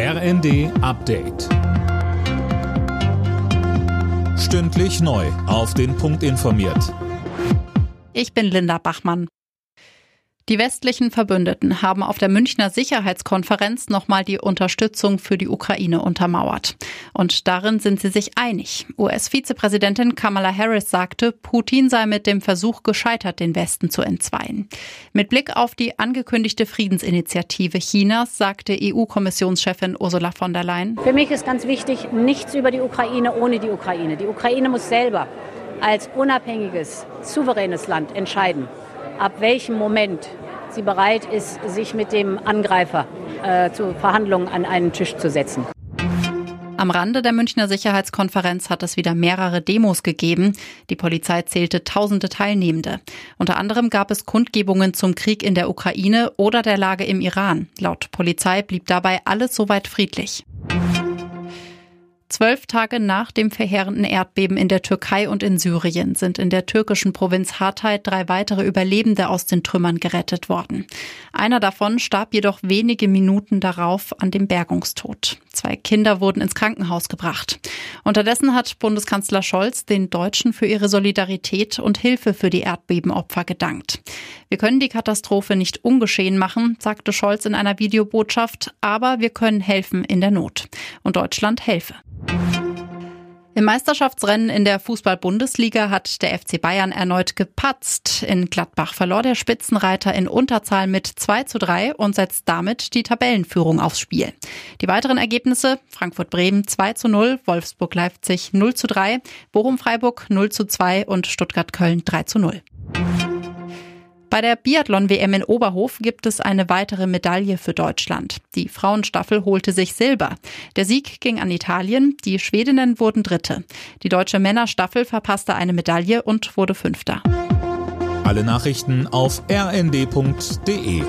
RND Update. Stündlich neu. Auf den Punkt informiert. Ich bin Linda Bachmann. Die westlichen Verbündeten haben auf der Münchner Sicherheitskonferenz nochmal die Unterstützung für die Ukraine untermauert. Und darin sind sie sich einig. US-Vizepräsidentin Kamala Harris sagte, Putin sei mit dem Versuch gescheitert, den Westen zu entzweien. Mit Blick auf die angekündigte Friedensinitiative Chinas sagte EU-Kommissionschefin Ursula von der Leyen. Für mich ist ganz wichtig, nichts über die Ukraine ohne die Ukraine. Die Ukraine muss selber als unabhängiges, souveränes Land entscheiden ab welchem Moment sie bereit ist, sich mit dem Angreifer äh, zu Verhandlungen an einen Tisch zu setzen. Am Rande der Münchner Sicherheitskonferenz hat es wieder mehrere Demos gegeben. Die Polizei zählte tausende Teilnehmende. Unter anderem gab es Kundgebungen zum Krieg in der Ukraine oder der Lage im Iran. Laut Polizei blieb dabei alles soweit friedlich. Zwölf Tage nach dem verheerenden Erdbeben in der Türkei und in Syrien sind in der türkischen Provinz Hatay drei weitere Überlebende aus den Trümmern gerettet worden. Einer davon starb jedoch wenige Minuten darauf an dem Bergungstod. Zwei Kinder wurden ins Krankenhaus gebracht. Unterdessen hat Bundeskanzler Scholz den Deutschen für ihre Solidarität und Hilfe für die Erdbebenopfer gedankt. Wir können die Katastrophe nicht ungeschehen machen, sagte Scholz in einer Videobotschaft, aber wir können helfen in der Not. Und Deutschland helfe. Im Meisterschaftsrennen in der Fußball-Bundesliga hat der FC Bayern erneut gepatzt. In Gladbach verlor der Spitzenreiter in Unterzahl mit 2 zu 3 und setzt damit die Tabellenführung aufs Spiel. Die weiteren Ergebnisse Frankfurt-Bremen 2 zu 0, Wolfsburg-Leipzig 0 zu 3, Bochum-Freiburg 0 zu 2 und Stuttgart-Köln 3 zu 0. Bei der Biathlon-WM in Oberhof gibt es eine weitere Medaille für Deutschland. Die Frauenstaffel holte sich Silber. Der Sieg ging an Italien, die Schwedinnen wurden Dritte. Die deutsche Männerstaffel verpasste eine Medaille und wurde Fünfter. Alle Nachrichten auf rnd.de